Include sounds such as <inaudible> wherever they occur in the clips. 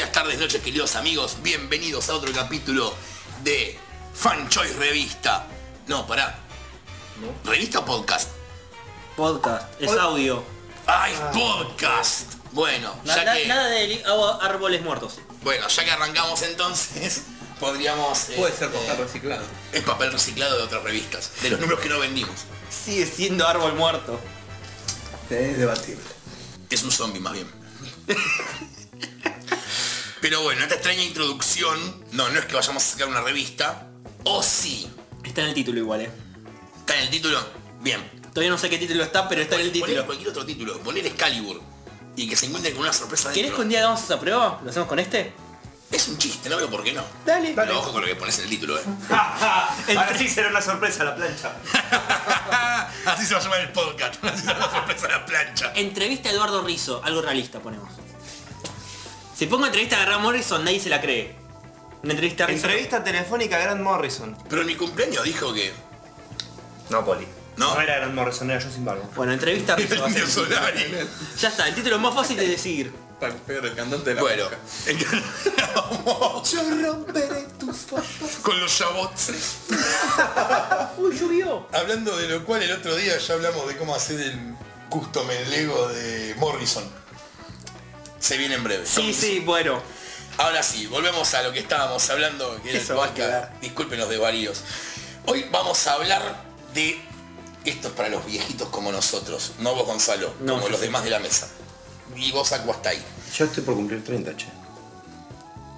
días, tardes, noches, queridos amigos. Bienvenidos a otro capítulo de Fan Choice Revista. No, pará. ¿Revista o podcast? Podcast, es audio. ¡Ay, podcast! Bueno, Na- ya na- que, Nada de árboles muertos. bueno, ya que arrancamos entonces, <laughs> podríamos... eh, Puede ser papel eh, reciclado. Es papel reciclado de otras revistas, de los números que no vendimos. Sigue siendo árbol muerto. Es debatible. Es un zombie más bien. <laughs> Pero bueno, esta extraña introducción, no, no es que vayamos a sacar una revista, o sí. Está en el título igual, eh. ¿Está en el título? Bien. Todavía no sé qué título está, pero está en el título. cualquier otro título, poner Excalibur y que se encuentren con una sorpresa ¿Querés que un día hagamos esa prueba? ¿Lo hacemos con este? Es un chiste, no veo por qué no. Dale. Pero ojo con lo que pones en el título, eh. <laughs> Ahora sí será una sorpresa la plancha. <laughs> Así se va a llamar el podcast. <laughs> Así será la sorpresa la plancha. Entrevista a Eduardo Rizzo, algo realista ponemos. Si pongo entrevista a Graham Morrison, nadie se la cree. Una entrevista a Rizzo. Entrevista telefónica a Grant Morrison. Pero en mi cumpleaños dijo que. No, Poli. ¿No? No era Grant Morrison, era yo sin barba. Bueno, entrevista a Rizzo. va a ser. Indio Solari. Ya está, el título es más fácil de decidir. Para pegar el cantante de la Bueno. boca. Yo romperé tus con los Shabots. <laughs> Uy, llovió. Hablando de lo cual el otro día ya hablamos de cómo hacer el custom el Lego de Morrison. Se viene en breve. Sí, sí, bueno. Ahora sí, volvemos a lo que estábamos hablando, que era el podcast. Disculpen los desvaríos. Hoy vamos a hablar de esto es para los viejitos como nosotros, no vos Gonzalo, No, como los sí. demás de la mesa. Y vos Acu hasta ahí, Yo estoy por cumplir 30, che.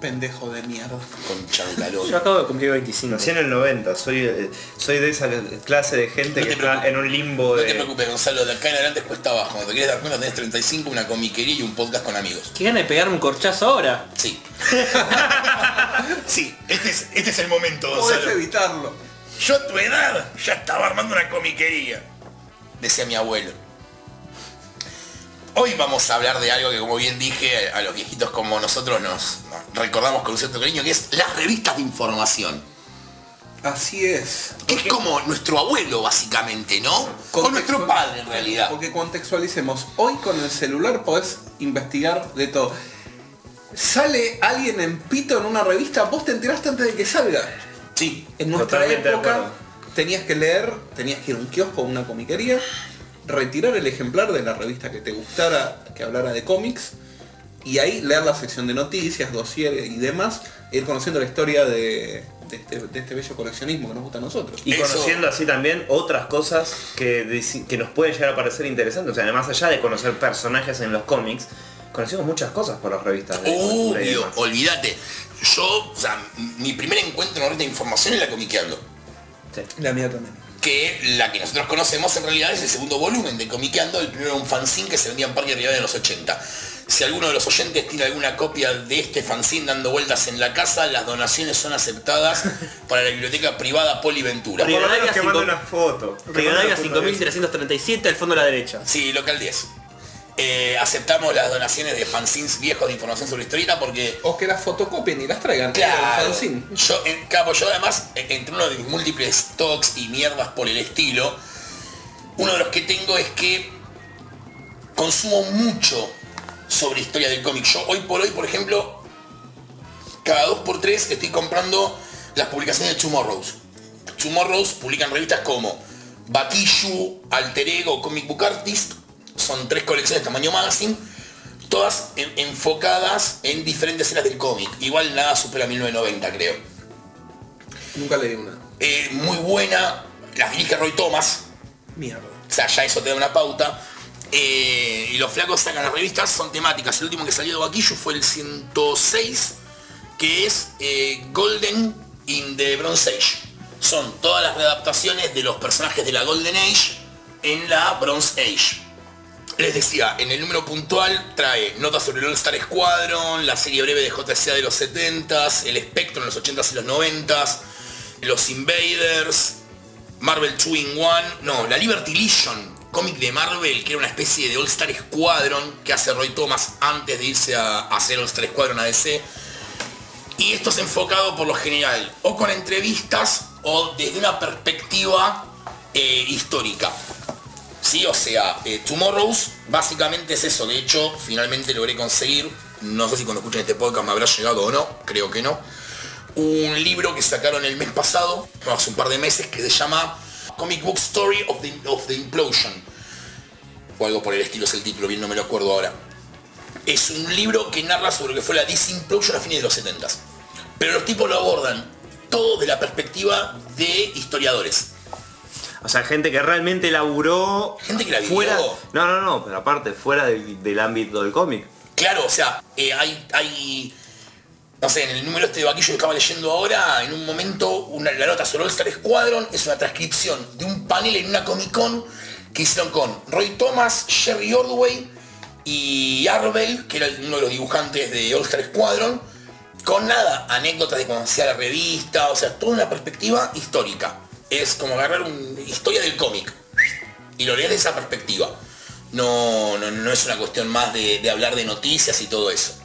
Pendejo de mierda. con chancalón. Yo acabo de cumplir 25. Nací en el 90, soy, eh, soy de esa clase de gente No que está en un limbo No de... te preocupes Gonzalo, de acá en adelante es cuesta abajo. Cuando te quieres dar cuenta tenés 35, una comiquería y un podcast con amigos. ¿Qué gana de pegarme un corchazo ahora? Sí. <laughs> sí, este es, este es el momento, Podés Gonzalo. evitarlo. Yo a tu edad ya estaba armando una comiquería. Decía mi abuelo. Hoy vamos a hablar de algo que como bien dije, a los viejitos como nosotros nos, nos recordamos con un cierto cariño, que es las revistas de información. Así es. Que es como nuestro abuelo básicamente, ¿no? O nuestro padre en realidad. Porque contextualicemos. Hoy con el celular podés investigar de todo. Sale alguien en pito en una revista, vos te enteraste antes de que salga. Sí. En nuestra época tenías que leer, tenías que ir a un kiosco o una comiquería, retirar el ejemplar de la revista que te gustara, que hablara de cómics, y ahí leer la sección de noticias, dossier y demás, e ir conociendo la historia de, de este, de este bello coleccionismo que nos gusta a nosotros. Y Eso- conociendo así también otras cosas que, nos pueden llegar a parecer interesantes. O sea, además allá de conocer personajes en los cómics, conocimos muchas cosas por las revistas. de Obvio, olvídate. Yo, o sea, mi primer encuentro en revista de información es la comiqueando. Sí. La mía también. Que la que nosotros conocemos en realidad es el segundo volumen de Comiqueando, el primero era un fanzine que se vendía en Parque Rivadavia en los 80. Si alguno de los oyentes tiene alguna copia de este fanzine dando vueltas en la casa, las donaciones son aceptadas <laughs> para la biblioteca privada Poliventura. Rivadavia que cinco- mande una foto. Rivadavia Que mande una foto de 5337 al fondo a la derecha. Sí, local 10. Eh, aceptamos las donaciones de fanzines viejos de información sobre historieta porque O que las fotocopien y las traigan. Claro. El fanzine. Yo, en, claro, yo además, en- entre uno de mis múltiples talks y mierdas por el estilo, uno de los que tengo es que consumo mucho sobre historia del cómic. Yo hoy por hoy, por ejemplo, cada dos por tres estoy comprando las publicaciones de Tomorrows. Tomorrows publican revistas como Bakishu, Alter Ego, Comic Book Artist. Son tres colecciones tamaño magazine, todas en- enfocadas en diferentes eras del cómic. Igual nada supera 1990, creo. Nunca leí una. Eh, muy buena, las dirige Roy Thomas, Mierda. o sea, ya eso te da una pauta. Eh, y los flacos sacan las revistas, son temáticas. El último que salió de Baquillo fue el 106, que es eh, Golden in the Bronze Age. Son todas las readaptaciones de los personajes de la Golden Age en la Bronze Age. Les decía, en el número puntual trae notas sobre el All Star Squadron, la serie breve de JCA de los 70s, el Spectrum en los 80s y los 90s, los Invaders, Marvel 2 in 1, no, la Liberty Legion, cómic de Marvel, que era una especie de All Star Squadron que hace Roy Thomas antes de irse a, a hacer All Star Squadron a DC. Y esto es enfocado por lo general o con entrevistas o desde una perspectiva eh, histórica. Sí, o sea, eh, Tomorrows básicamente es eso. De hecho, finalmente logré conseguir no sé si cuando escuchen este podcast me habrá llegado o no, creo que no, un libro que sacaron el mes pasado, hace un par de meses, que se llama Comic Book Story of the, Implosion. O algo por el estilo es el título, bien no me lo acuerdo ahora. Es un libro que narra sobre lo que fue la Disimplosion a fines de los 70 Pero los tipos lo abordan todo de la perspectiva de historiadores. O sea, gente que realmente laburó Gente que la vivió. fuera. No, no, no, pero aparte, fuera del, del ámbito del cómic. Claro, o sea, eh, hay, hay, no sé, en el número este de vaquillo que estaba leyendo ahora, en un momento, una, la nota sobre All Star Squadron es una transcripción de un panel en una Comic Con que hicieron con Roy Thomas, Jerry Ordway y Arbel, que era uno de los dibujantes de All Star Squadron, con nada, anécdotas de cómo hacía la revista, o sea, toda una perspectiva histórica. Es como agarrar una historia del cómic y lo lees de esa perspectiva. No, no, no es una cuestión más de, de hablar de noticias y todo eso.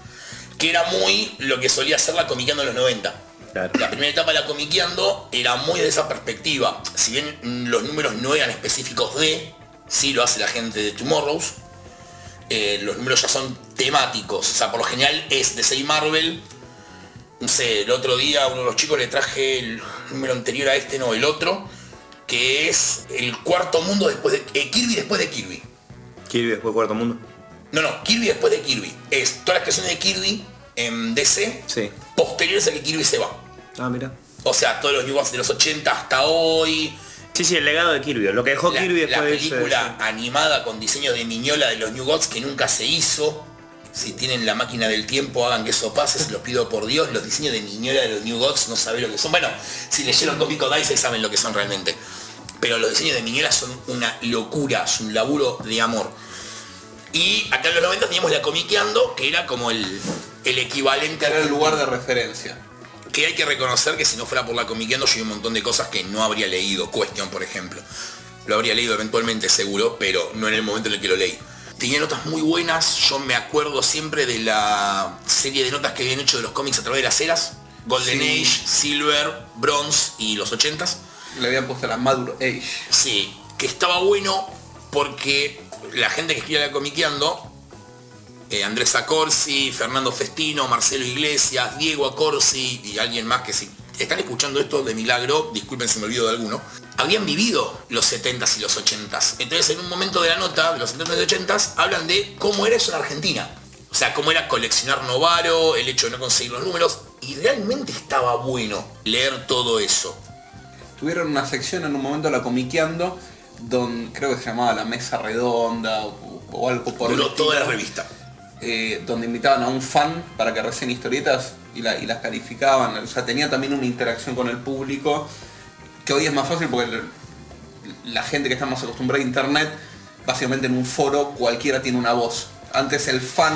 Que era muy lo que solía hacer la comiqueando en los 90. Claro. La primera etapa de la comiqueando era muy de esa perspectiva. Si bien los números no eran específicos de, sí lo hace la gente de Tomorrows, eh, los números ya son temáticos. O sea, por lo general es de 6 Marvel. No sé, el otro día a uno de los chicos le traje el número anterior a este, no, el otro, que es el cuarto mundo después de... eh, Kirby después de Kirby. Kirby después Cuarto Mundo. No, no, Kirby después de Kirby. Es todas las creaciones de Kirby en DC, Sí. posteriores a que Kirby se va. Ah, mira. O sea, todos los New Gods de los 80 hasta hoy. Sí, sí, el legado de Kirby. Lo que dejó La, Kirby la después película animada con diseño de Miñola de los New Gods que nunca se hizo. Si tienen la máquina del tiempo, hagan que eso pase, se los pido por Dios. Los diseños de Miñola de los New Gods no saben lo que son. Bueno, si leyeron Cómico Dice saben lo que son realmente. Pero los diseños de Miñola son una locura, es un laburo de amor. Y acá en los 90 teníamos la Comiqueando, que era como el, el equivalente Era el lugar de referencia. Que hay que reconocer que si no fuera por la Comiqueando yo hay un montón de cosas que no habría leído. Question, por ejemplo. Lo habría leído eventualmente seguro, pero no en el momento en el que lo leí. Tenía notas muy buenas, yo me acuerdo siempre de la serie de notas que habían hecho de los cómics a través de las eras. Golden Sí. Age, Silver, Bronze y los 80s. Le habían puesto la Madur Age. Sí, que estaba bueno porque la gente que escribía la comiqueando, eh, Andrés Acorsi, Fernando Festino, Marcelo Iglesias, Diego Acorsi y alguien más que si están escuchando esto de milagro, disculpen si me olvido de alguno, habían vivido los 70s y los 80s. Entonces en un momento de la nota, de los 70s y 80s, hablan de cómo era eso en Argentina. O sea, cómo era coleccionar Novaro, el hecho de no conseguir los números, y realmente estaba bueno leer todo eso. Tuvieron una sección en un momento la comiqueando, donde creo que se llamaba la mesa redonda o, o algo por el Duró toda la revista. eh, donde invitaban a un fan para que recién historietas y, la- y las calificaban. O sea, tenía también una interacción con el público, que hoy es más fácil porque la gente que está más acostumbrada a internet, básicamente en un foro cualquiera tiene una voz. Antes el fan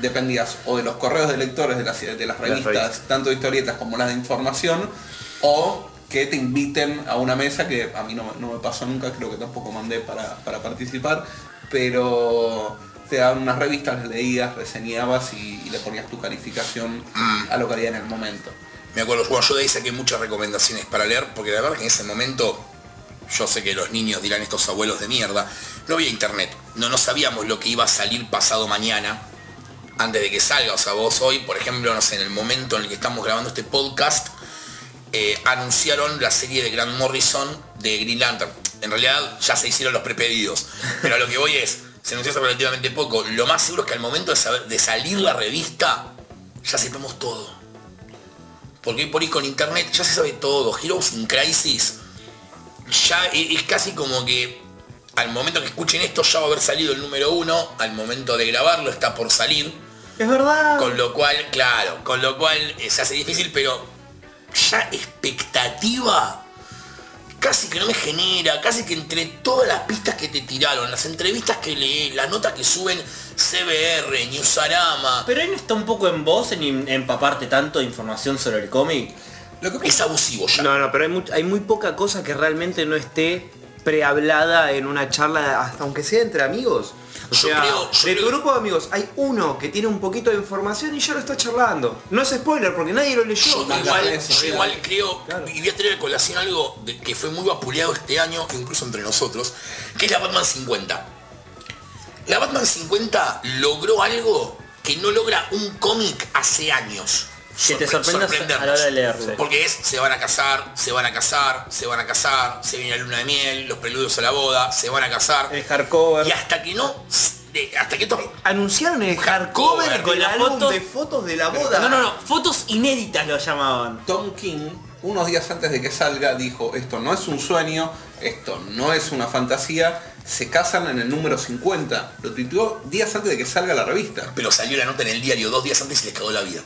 dependías o de los correos de lectores de las, de las revistas, tanto de historietas como las de información, o que te inviten a una mesa que a mí no, me- no me pasó nunca, creo que tampoco mandé para, para participar, pero te daban unas revistas, las leías, reseñabas y, le ponías tu calificación a lo que había en el momento. Me acuerdo, bueno, yo de ahí saqué muchas recomendaciones para leer, porque la verdad que en ese momento, yo sé que los niños dirán estos abuelos de mierda, no había internet, no, no sabíamos lo que iba a salir pasado mañana, antes de que salga. O sea, vos hoy, por ejemplo, no sé, en el momento en el que estamos grabando este podcast, eh, anunciaron la serie de Grant Morrison de Green Lantern. En realidad ya se hicieron los prepedidos, pero a lo que voy es, se anunció hace relativamente poco. Lo más seguro es que al momento de, saber- de salir la revista, ya sepamos todo. Porque hoy por ahí con internet ya se sabe todo. Heroes in Crisis ya e- es casi como que al momento que escuchen esto ya va a haber salido el número uno, al momento de grabarlo está por salir. Es verdad. Con lo cual, claro, con lo cual eh, se hace difícil, pero ya expectativa casi que no me genera, casi que entre todas las pistas que te tiraron, las entrevistas que leí, las notas que suben CBR, Newsarama, Pero ahí no está un poco en vos en em- empaparte tanto de información sobre el cómic. Lo que es abusivo ya. No, no, pero hay, mu- hay muy poca cosa que realmente no esté prehablada en una charla, hasta aunque sea entre amigos. O Yo sea, creo- yo de creo- tu grupo de amigos hay uno que tiene un poquito de información y ya lo está charlando. No es spoiler porque nadie lo leyó. Yo igual, yo creo, Claro. y voy a traer a colación algo de- que fue muy vapuleado este año, incluso entre nosotros, que es la Batman 50. La Batman 50 logró algo que no logra un cómic hace años. Que te Sorpre- sorprendas sorprendernos. a la hora de leerlo. Porque es, se van a casar, se van a casar, se van a casar, se viene la luna de miel, los preludios a la boda, se van a casar. El hardcover. Y hasta que no, de- hasta que Anunciaron el Hardcover, hardcover con álbum fotos- de fotos de la boda. No, no, no, fotos inéditas lo llamaban. Tom King, unos días antes de que salga, dijo, esto no es un sueño, esto no es una fantasía, se casan en el número 50. Lo tuiteó días antes de que salga la revista. pero salió la nota en el diario dos días antes y les cagó la vida.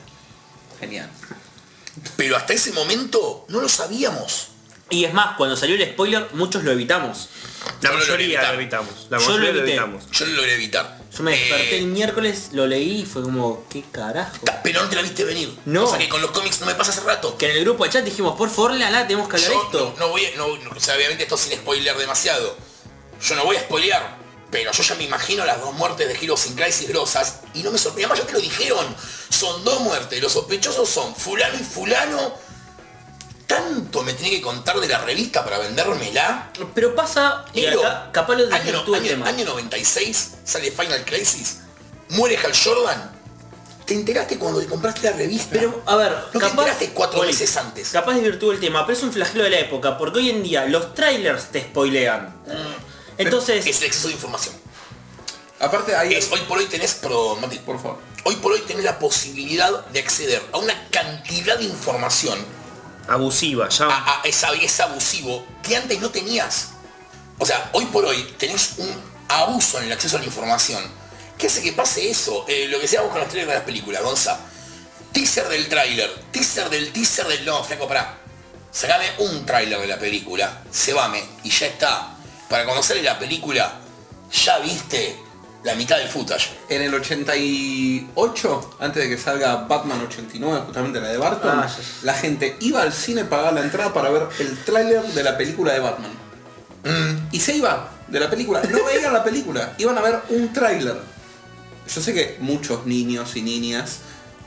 Genial. Pero hasta ese momento no lo sabíamos. Y es más, cuando salió el spoiler, muchos lo evitamos. La mayoría lo evitamos. La Yo lo mayoría lo evité. evitamos. Yo lo logré evitar. Yo me desperté Eh, el miércoles, lo leí y fue como, ¿qué carajo? pero no te la viste venir. No. O sea que con los cómics no me pasa hace rato. Que en el grupo de chat dijimos, por favor, la tenemos que hablar Yo esto. no, no voy a, no, no, o sea, obviamente esto sin spoiler demasiado. Yo no voy a spoilear, pero yo ya me imagino las dos muertes de Heroes in Crisis grosas y no me sorprende. Además ya te lo dijeron. Son dos muertes. Los sospechosos son fulano y fulano. Tanto me tiene que contar de la revista para vendérmela. Pero pasa, y Pero, acá, capaz lo año, el año- tema. año 96 sale Final Crisis. Muere Hal Jordan. Te enteraste cuando te compraste la revista. Pero, a ver, No te enteraste cuatro meses antes. Capaz desvirtúa el tema, pero es un flagelo de la época, porque hoy en día los trailers te spoilean. Entonces, Es el exceso de información. Aparte. Es, hoy por hoy tenés, perdón, Mati, Por favor. hoy por hoy tenés la posibilidad de acceder a una cantidad de información, Abusiva, ya. a, a- es, es abusivo, que antes no tenías. O sea, hoy por hoy tenés un abuso en el acceso a la información. ¿Qué hace que pase eso? Eh, lo que decíamos con los trailers de las películas, Gonza. Teaser del tráiler, teaser del teaser del... No, flaco, pará. Sacame un tráiler de la película, cebame, y ya está. Para conocer la película, ya viste la mitad del footage. En el 88, antes de que salga Batman 89, justamente la de Barton, Ah, la gente iba al cine, pagaba la entrada para ver el tráiler de la película de Batman. Y se iba de la película. No veían la película, iban a ver un tráiler. Yo sé que muchos niños y niñas,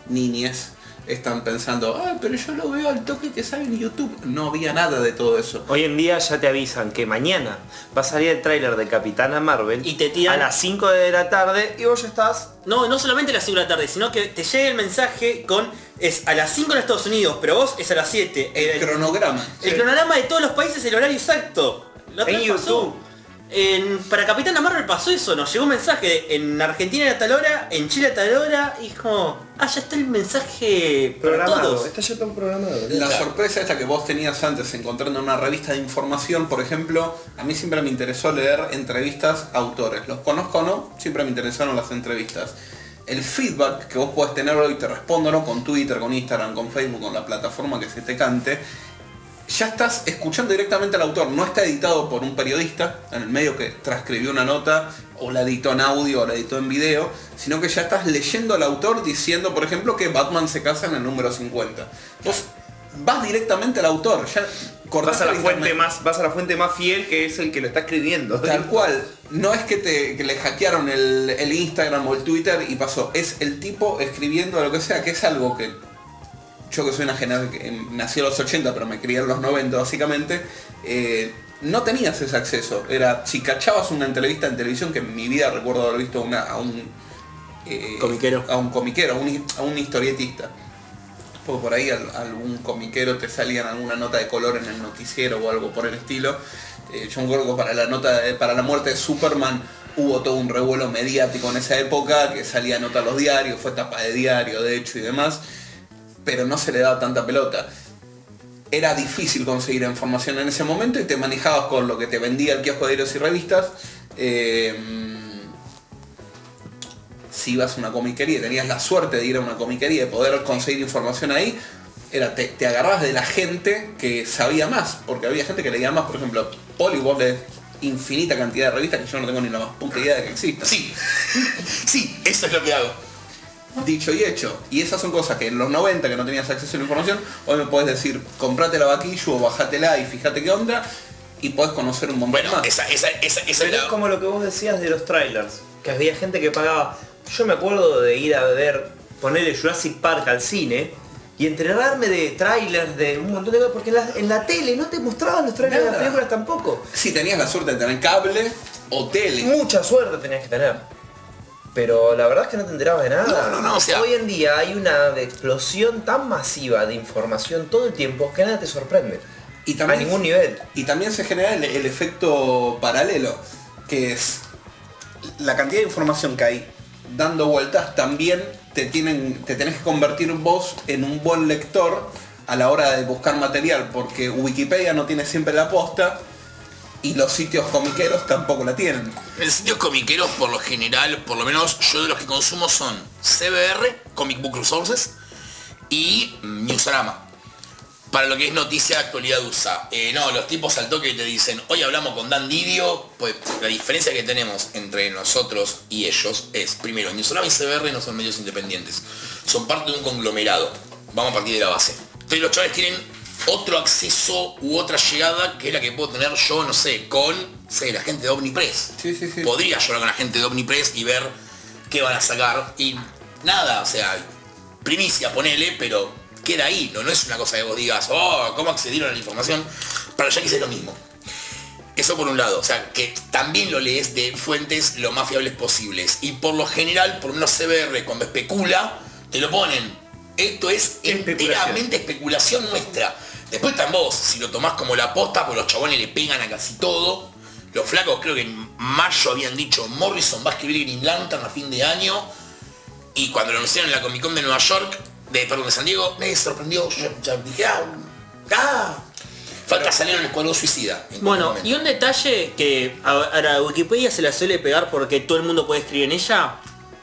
niñes, están pensando, ah, pero yo lo veo al toque que sale en YouTube. No había nada de todo eso. Hoy en día ya te avisan que mañana va a salir el tráiler de Capitana Marvel Y te tiran- a las 5 de la tarde y vos ya estás. no, no solamente a las 5 de la tarde, sino que te llega el mensaje con, es a las 5 en Estados Unidos, pero vos es a las 7. El cronograma. El cronograma de todos los países, el horario exacto. La En pasó. En- para Capitana Marvel pasó eso, nos llegó un mensaje de, en Argentina a tal hora, en Chile a tal hora, y es como, ah, ya está el mensaje para Programado. todos. Está ya todo programado. La sorpresa esta que vos tenías antes encontrando en una revista de información, por ejemplo, a mí siempre me interesó leer entrevistas a autores. Los conozco o no, siempre me interesaron las entrevistas. El feedback que vos podés tener hoy, te respondo ¿no? con Twitter, con Instagram, con Facebook, con la plataforma que se te cante, ya estás escuchando directamente al autor, no está editado por un periodista en el medio que transcribió una nota o la editó en audio o la editó en video, sino que ya estás leyendo al autor diciendo, por ejemplo, que Batman se casa en el número 50. Vos vas directamente al autor, ya Vas a la fuente más, vas a la fuente más fiel que es el que lo está escribiendo. Tal <laughs> cual, no es que, te, que le hackearon el, el Instagram o el Twitter y pasó, es el tipo escribiendo lo que sea, que es algo que yo que soy una generación que nació en los 80 pero me crié en los 90 básicamente, eh, no tenías ese acceso. Era, si cachabas una entrevista en televisión, que en mi vida recuerdo haber visto una, a un eh, Comiquero. A un comiquero, a un, hi- a un historietista. Porque por ahí al- algún comiquero te salía en alguna nota de color en el noticiero o algo por el estilo. Eh, yo me acuerdo que para la nota de- para la muerte de Superman hubo todo un revuelo mediático en esa época, que salía nota a los diarios, fue tapa de diario de hecho y demás, pero no se le daba tanta pelota. Era difícil conseguir información en ese momento y te manejabas con lo que te vendía el kiosco de y revistas. Eh, si ibas a una comiquería tenías la suerte de ir a una comiquería y poder conseguir información ahí, era te, te agarrabas de la gente que sabía más, porque había gente que leía más, por ejemplo, Poli, vos infinita cantidad de revistas que yo no tengo ni la más puta idea de que existan. Sí, <laughs> sí, eso es lo que hago. Dicho y hecho. Y esas son cosas que en los 90 que no tenías acceso a la información, hoy me puedes decir, comprate la vaquillo o bajátela y fíjate qué onda, y podés conocer un montón Bueno, más. esa, esa, esa, esa es Pero es como lo que vos decías de los trailers, que había gente que pagaba. Yo me acuerdo de ir a ver, ponerle Jurassic Park al cine y enterarme de trailers de un montón de cosas, porque en la, en la tele no te mostraban los trailers de Nada. las películas tampoco. Si tenías la suerte de tener cable o tele. Mucha suerte tenías que tener. Pero la verdad es que no te enterabas de nada. No, no, no, o sea- Hoy en día hay una explosión tan masiva de información todo el tiempo que nada te sorprende. Y también- a ningún nivel. Y también se genera el, el efecto paralelo, que es la cantidad de información que hay dando vueltas, también te, tienen, te tenés que convertir vos en un buen lector a la hora de buscar material, porque Wikipedia no tiene siempre la posta y los sitios comiqueros tampoco la tienen. En sitios comiqueros, por lo general, por lo menos yo de los que consumo son CBR, Comic Book Resources, y Newsarama. Para lo que es noticia de actualidad USA. Eh, no, los tipos al toque te dicen, hoy hablamos con Dan Didio, pues la diferencia que tenemos entre nosotros y ellos es, primero, Newsarama y CBR no son medios independientes. Son parte de un conglomerado. Vamos a partir de la base. Entonces los chavales tienen otro acceso u otra llegada que es la que puedo tener yo, no sé, con sé, la gente de Omnipress. Sí, sí, sí. Podría yo hablar con la gente de Omnipress y ver qué van a sacar. Y nada, o sea, primicia, ponele, pero queda ahí. No, no es una cosa que vos digas, oh, ¿cómo accedieron a la información? Para ya quise lo mismo. Eso por un lado, o sea, que también lo lees de fuentes lo más fiables posibles. Y por lo general, por menos CBR, cuando especula, te lo ponen. Esto es enteramente especulación nuestra. Después están vos, si lo tomás como la posta, pues los chabones le pegan a casi todo. Los flacos creo que en mayo habían dicho Morrison va a escribir Green Lantern a fin de año. Y cuando lo anunciaron en la Comic Con de Nueva York, de, perdón, de San Diego, me sorprendió. Yo dije, ah, ah. Falta salir el Escuadrón Suicida. en Bueno, y un detalle que a, a la Wikipedia se la suele pegar porque todo el mundo puede escribir en ella,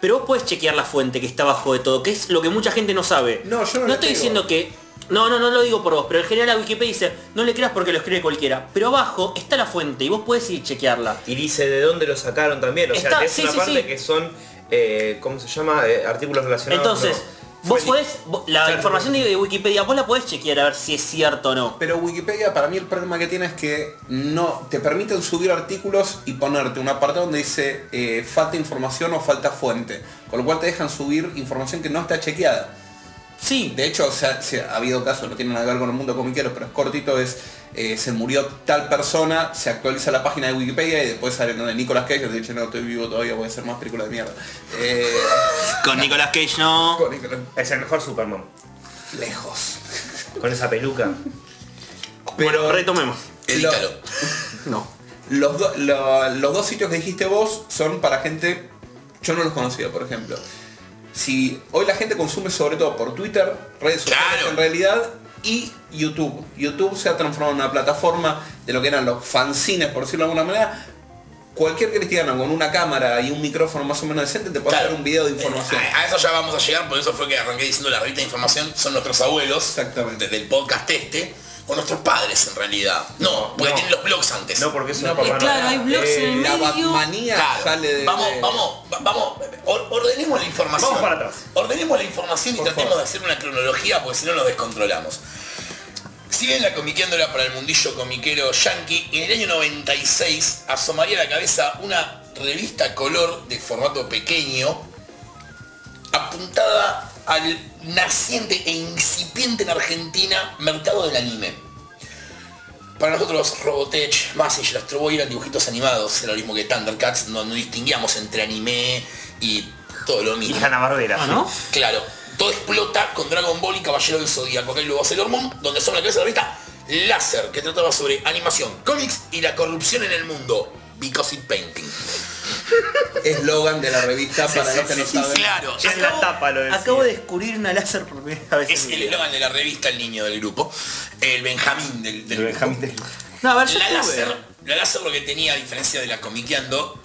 pero vos podés chequear la fuente que está abajo de todo, que es lo que mucha gente no sabe. No, yo no estoy pego. diciendo que... No, no, no lo digo por vos, pero en general la Wikipedia dice, no le creas porque lo escribe cualquiera. Pero abajo está la fuente y vos podés ir chequearla. Y dice de dónde lo sacaron también. O sea, Está- que es sí, una sí, parte sí. que son, eh, ¿cómo se llama? Eh, artículos relacionados. Entonces, ¿no? Vos podés, vos- la Claro. información de, de Wikipedia, vos la podés chequear a ver si es cierto o no. Pero Wikipedia para mí el problema que tiene es que no te permiten subir artículos y ponerte un apartado donde dice eh, falta información o falta fuente. Con lo cual te dejan subir información que no está chequeada. Sí, De hecho, o sea, se ha habido casos, no tiene nada que ver con el mundo comiquero, pero es cortito, es eh, se murió tal persona, se actualiza la página de Wikipedia y después sale donde Nicolas Cage y te dice, no, estoy vivo todavía, voy a hacer más películas de mierda. Eh, con Nicolas Cage no. con Nicolas- Es el mejor Superman. lejos. Con esa peluca. Bueno, retomemos. Edítalo. No. Los, do- lo- los dos sitios que dijiste vos son para gente, yo no los conocía, por ejemplo. Si hoy la gente consume sobre todo por Twitter, redes sociales Claro. en realidad, y YouTube. YouTube se ha transformado en una plataforma de lo que eran los fanzines, por decirlo de alguna manera. Cualquier cristiano con una cámara y un micrófono más o menos decente te puede Claro. hacer un video de información. A, a eso ya vamos a llegar, por eso fue que arranqué diciendo la revista de información son nuestros abuelos. Exactamente. Desde el podcast este. O nuestros padres en realidad. No, porque no. tienen los blogs antes. No, porque eso No, papá claro, Noel. hay blogs en el La medio. Batmanía Claro. sale de... vamos, de- vamos, va- vamos, or- ordenemos la información. Vamos para atrás. Ordenemos la información y Por tratemos favor. de hacer una cronología porque si no nos descontrolamos. Si bien la comiqueándola para el mundillo comiquero yankee, en el año 96 asomaría a la cabeza una revista color de formato pequeño apuntada al naciente e incipiente en Argentina mercado del anime. Para nosotros Robotech, Massinger, Astro Boy eran dibujitos animados, era lo mismo que Thundercats, no, no distinguíamos entre anime y todo lo Y mismo. Hanna Barbera. Ah, ¿no? Claro, todo explota con Dragon Ball y Caballero del Zodíaco, acá y luego Sailor Moon, donde son la cabeza de la revista Láser, que trataba sobre animación, cómics y la corrupción en el mundo. Because it painting. Eslogan de la revista para los que no Sí, saben. claro. En la tapa lo decía. Acabo de descubrir una láser por primera vez. Es el eslogan de la revista El Niño del grupo. El Benjamín del, del El grupo. Benjamín del- No, a ver, yo La láser, la láser lo que tenía, a diferencia de la comiqueando,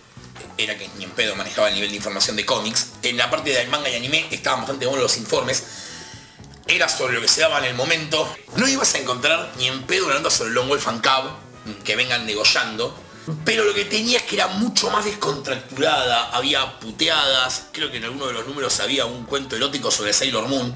era que ni en pedo manejaba el nivel de información de cómics. En la parte del manga y anime estaban bastante buenos los informes. Era sobre lo que se daba en el momento. No ibas a encontrar ni en pedo nota sobre Long Wolf and Cub, que vengan negollando. Pero lo que tenía es que era mucho más descontracturada, había puteadas, creo que en alguno de los números había un cuento erótico sobre Sailor Moon,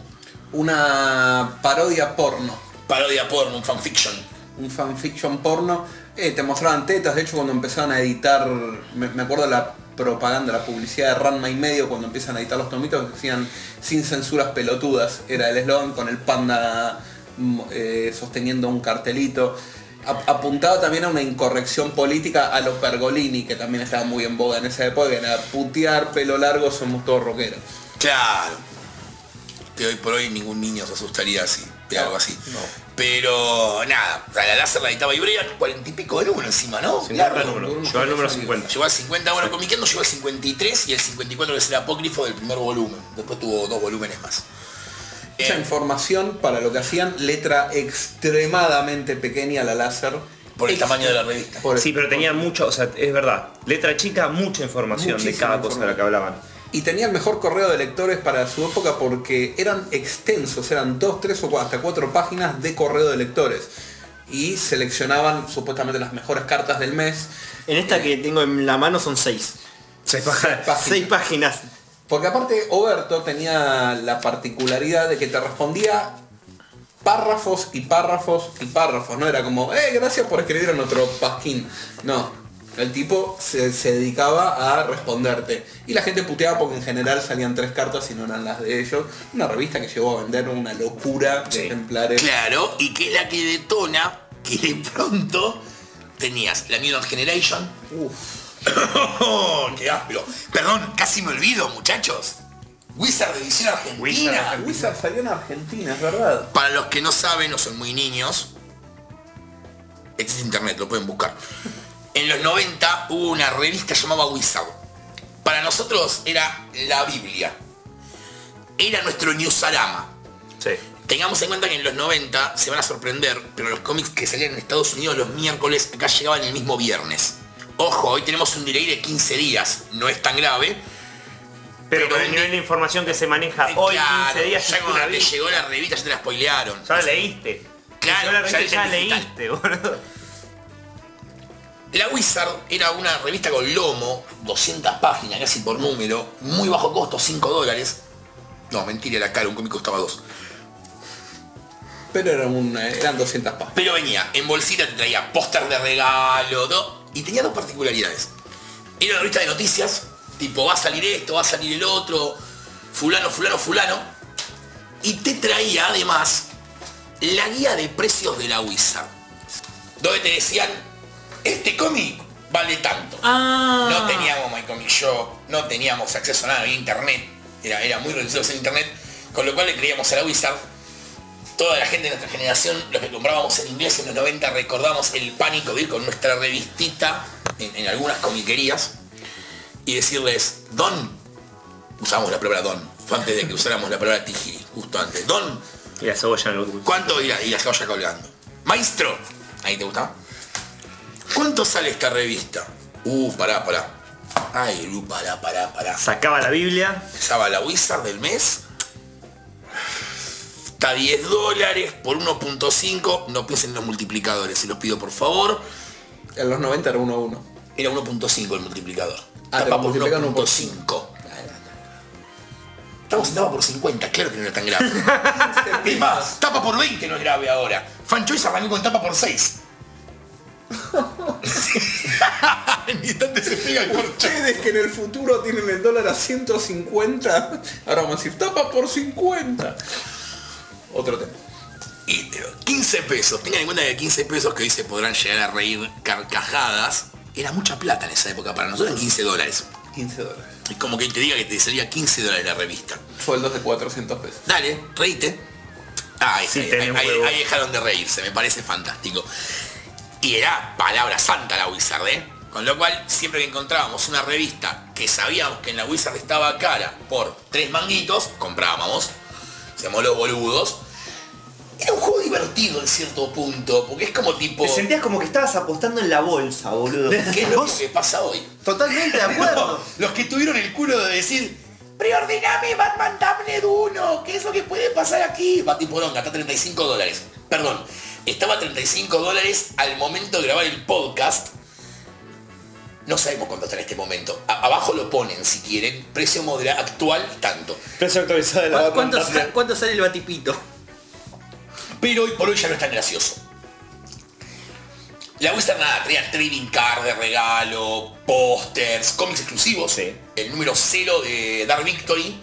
Una parodia porno. parodia porno, un fanfiction. un fanfiction porno, eh, te mostraban tetas, de hecho cuando empezaron a editar, me, me acuerdo la propaganda, la publicidad de Ranma y medio cuando empiezan a editar los tomitos, decían sin censuras pelotudas, era el eslogan con el panda mm, eh, sosteniendo un cartelito. Ap- apuntaba también a una incorrección política a los Pergolini, que también estaba muy en boga en esa época, que era putear, pelo largo, somos todos rockeros. Claro. Que hoy por hoy ningún niño se asustaría así, de algo así. Pero nada, a la láser la editaba Ibrea, cuarenta y pico de número encima, ¿no? Cincuenta Largo. número. Llegó al número 50. Llegó al 50, bueno, Comiqueando llegó al 53 y el 54 que es el apócrifo del primer volumen. Después tuvo dos volúmenes más. Mucha Eh, información para lo que hacían, letra extremadamente pequeña la láser. por el tamaño de la revista. Por- Sí, pero tenía mucho, o sea, es verdad. Letra chica, mucha información de cada cosa de la que hablaban. Y tenía el mejor correo de lectores para su época porque eran extensos, eran dos, tres o hasta cuatro páginas de correo de lectores. Y seleccionaban supuestamente las mejores cartas del mes. En esta que tengo en la mano son seis. Seis páginas. Páginas. Seis páginas. Porque aparte Oberto tenía la particularidad de que te respondía párrafos y párrafos y párrafos. No era como, eh, gracias por escribir en otro pasquín. No. El tipo se, se dedicaba a responderte. Y la gente puteaba porque en general salían tres cartas y no eran las de ellos. Una revista que llegó a vender una locura de Sí. ejemplares. Claro, y que es la que detona que de pronto tenías la Mutant Generation. Uf. <coughs> ¡Qué áspero! Perdón, casi me olvido, muchachos. Wizard de edición argentina. Wizard Wizard salió en Argentina, es verdad. Para los que no saben o son muy niños, existe internet, lo pueden buscar. En los 90 hubo una revista llamada Wizard. Para nosotros era la Biblia. Era nuestro Newsarama. Sí. Tengamos en cuenta que en los 90 se van a sorprender, pero los cómics que salían en Estados Unidos los miércoles acá llegaban el mismo viernes. Ojo, hoy tenemos un delay de 15 días, no es tan grave. Pero, Pero con el nivel de información que se maneja hoy, Claro, 15 días, ya cuando te llegó la revista ya te la spoilearon. Ya la leíste. Claro, Ya la ya leíste, ya leíste boludo. La Wizard era una revista con lomo, 200 páginas, casi por número, muy bajo costo, 5 dólares. No, mentira, era caro, un cómic costaba 2. Pero era una- eran 200 páginas. Pero venía, en bolsita te traía póster de regalo, do- y tenía dos particularidades. Era una revista de noticias, tipo va a salir esto, va a salir el otro, fulano, fulano, fulano. Y te traía además la guía de precios de la Wizard. Donde te decían, este cómic vale tanto. Ah. No teníamos My Comic Shop, no teníamos acceso a nada, había internet, era, era muy reducido ese internet, con lo cual le creíamos a la Wizard. Toda la gente de nuestra generación, los que comprábamos en inglés en los 90, recordamos el pánico de ir con nuestra revistita en, en algunas comiquerías y decirles, Don, usamos la palabra Don, fue antes de que usáramos la palabra Tijiri, justo antes, Don, Y la cebolla ¿Cuánto? Y la, y la cebolla colgando. Maestro. ¿Ahí te gusta? ¿Cuánto sale esta revista? Uh, pará, pará. Ay, Lu, pará, pará, pará. Sacaba la Biblia. Empezaba la Wizard del mes. Está 10 dólares por 1.5. No piensen en los multiplicadores, se los pido por favor. En los 90 era 1 a 1. Era 1.5 el multiplicador. Ah, Tapa por multiplican 1.5. Estamos en tapa por 50, claro que no era tan grave. <laughs> es más, tapa por 20 no es grave ahora. Fan Choice arrancó con tapa por 6. <laughs> <laughs> en instante se pega el corcho. Ustedes que en el futuro tienen el dólar a 150, ahora vamos a decir, tapa por 50. Otro tema. Y pero 15 pesos, tengan en cuenta que 15 pesos que hoy se podrán llegar a reír carcajadas, era mucha plata en esa época, para nosotros eran 15 dólares. 15 dólares. Es como que te diga que te salía 15 dólares la revista. Sueldos de 400 pesos. Dale, reíte. Ah, ahí, Sí, ahí- ahí- ahí dejaron de reírse, me parece fantástico. Y era palabra santa la Wizard, ¿eh? Con lo cual, siempre que encontrábamos una revista que sabíamos que en la Wizard estaba cara por tres manguitos, comprábamos. Seamos los boludos. Era un juego divertido en cierto punto, porque es como tipo... Te sentías como que estabas apostando en la bolsa, boludo. ¿Qué es lo que pasa hoy? Totalmente de acuerdo. Los que tuvieron el culo de decir, preordiname Batman Damned 1, ¿qué es lo que puede pasar aquí? Batiporonga, está a 35 dólares. Perdón, estaba a 35 dólares al momento de grabar el podcast. No sabemos cuánto está en este momento. A- abajo lo ponen si quieren. Precio moderado actual, tanto. Precio actualizado de la ¿Cuánto, Batman sa- cuánto sale el batipito? Pero hoy por hoy ya no es tan gracioso. La Wizard nada, traía trading card de regalo, pósters, cómics exclusivos. Sí. El número 0 de Dark Victory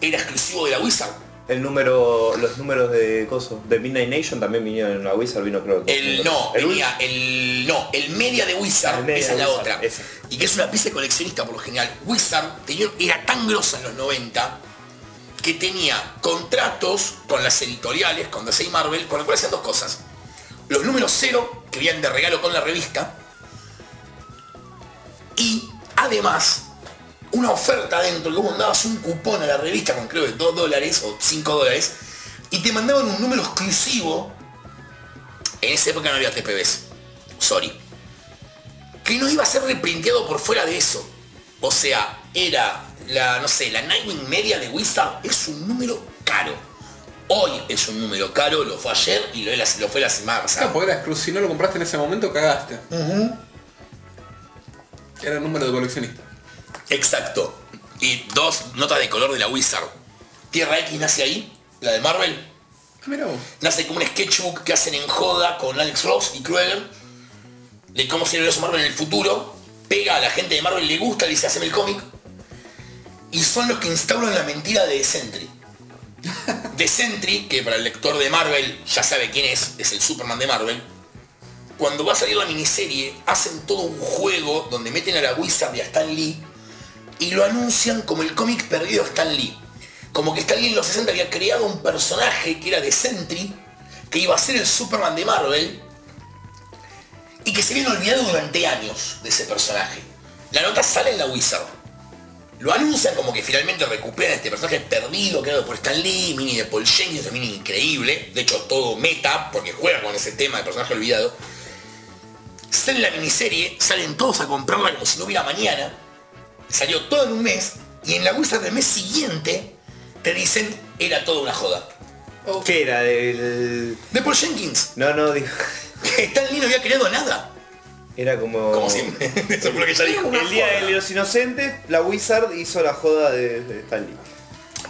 era exclusivo de la Wizard. El número, los números de coso, de Midnight Nation también vinieron la Wizard, vino creo El no, el venía el no, el media de Wizard, El media esa es la Wizard, otra. esa. Y que es una pieza de coleccionista por lo general. Wizard tenía- era tan grosa en los 90 que tenía contratos con las editoriales, con DC y Marvel, con lo cual hacían dos cosas. Los números cero, que vienen de regalo con la revista, y además una oferta dentro, que vos mandabas un cupón a la revista con creo que 2 dólares o 5 dólares, y te mandaban un número exclusivo en esa época no había TPBs. Sorry. Que no iba a ser reprinteado por fuera de eso. O sea, era la, no sé, la Nightwing Media de Wizard es un número caro. Hoy es un número caro, lo fue ayer y lo, lo fue la semana pasada. Claro, porque era. Si no lo compraste en ese momento, cagaste. Era el número de coleccionista. Exacto. Y dos notas de color de la Wizard. Tierra X nace ahí, la de Marvel. Ah, mira vos. Nace como un sketchbook que hacen en joda con Alex Ross y Krueger de cómo el universo Marvel en el futuro. Pega a la gente de Marvel, le gusta, le dice, haceme el cómic. Y son los que instauran la mentira de Sentry. <laughs> De Sentry, que para el lector de Marvel ya sabe quién es, es el Superman de Marvel. Cuando va a salir la miniserie, hacen todo un juego donde meten a la Wizard y a Stan Lee y lo anuncian como el cómic perdido de Stan Lee. Como que Stan Lee en los 60 había creado un personaje que era de Sentry, que iba a ser el Superman de Marvel, y que se habían olvidado durante años de ese personaje. La nota sale en la Wizard. Lo anuncian como que finalmente recuperan este personaje perdido, creado por Stan Lee, mini de Paul Jenkins, un mini increíble, de hecho todo meta, porque juega con ese tema de personaje olvidado. Sale la miniserie, salen todos a comprarla como si no hubiera mañana, salió todo en un mes, y en la Wizard del mes siguiente te dicen, era toda una joda. ¿Qué era? Del... De Paul Jenkins, No, no, digo, Stan Lee no había creado nada. era como... Como siempre. <laughs> Eso fue lo que ella dijo. El día de los inocentes, la Wizard hizo la joda de, de Stan Lee.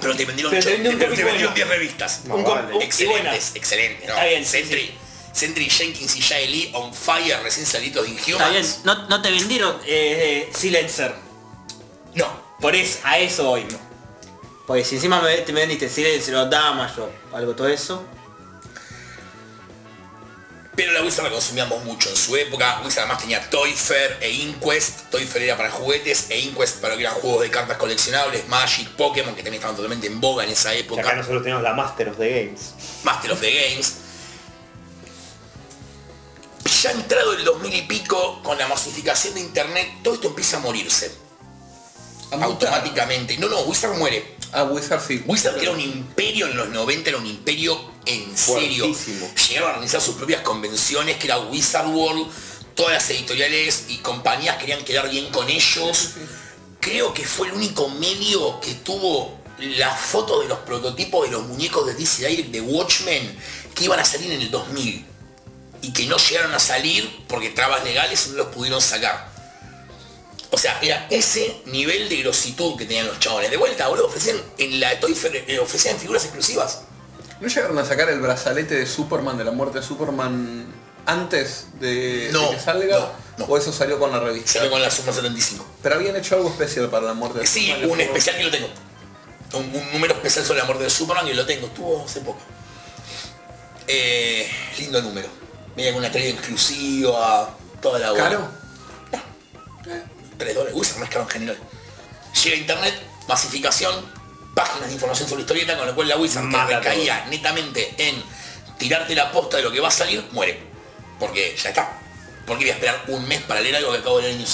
Pero te vendieron, Pero te vendieron un te cómic vendieron bueno. 10 revistas. No, Un vale. Excelentes, excelentes. ¿no? Está bien, sí, Sentry, Sentry Jenkins y Jay Lee on fire, recién salidos de Inhumans. Está bien, no, no te vendieron eh, eh, Silencer. No. Por eso, a eso hoy no. Porque si encima me, te me vendiste Silencer o Damage o algo todo eso. Pero la Wizard la consumíamos mucho en su época. Wizard además tenía Toy Fair e Inquest. Toy Fair era para juguetes e Inquest para lo que eran juegos de cartas coleccionables. Magic, Pokémon, que también estaban totalmente en boga en esa Y época. acá nosotros tenemos la Master of the Games. Master of the Games. Ya entrado el 2000 y pico, con la masificación de internet, todo esto empieza a morirse. Automáticamente. No, no, Wizard muere. Ah, Wizard sí. Wizard que era un imperio en los 90, era un imperio en serio. Fuertísimo. Llegaron a organizar sus propias convenciones, que era Wizard World, todas las editoriales y compañías querían quedar bien con ellos. Creo que fue el único medio que tuvo la foto de los prototipos de los muñecos de DC Direct de Watchmen que iban a salir en el 2000 y que no llegaron a salir porque trabas legales no los pudieron sacar. O sea, era ese nivel de grositud que tenían los chabones. De vuelta, boludo, ofrecían en la eh, ofrecían figuras exclusivas. ¿No llegaron a sacar el brazalete de Superman, de la muerte de Superman, antes de, que salga? No, ¿O eso salió con la revista? Salió con la Super 75. Pero habían hecho algo especial para la muerte de Superman. Sí, un especial que lo tengo. Un, número especial sobre la muerte de Superman que lo tengo. Estuvo hace poco. Eh, lindo número. Mira, con una estrella exclusiva, toda la hora. ¿Caro? Eh. 3W, uy, se mezclaron genial. Llega internet, masificación, páginas de información sobre historieta, con lo cual la Wizard que caía netamente en tirarte la posta de lo que va a salir, muere. Porque ya está. Porque voy a esperar un mes para leer algo que acabo de leer en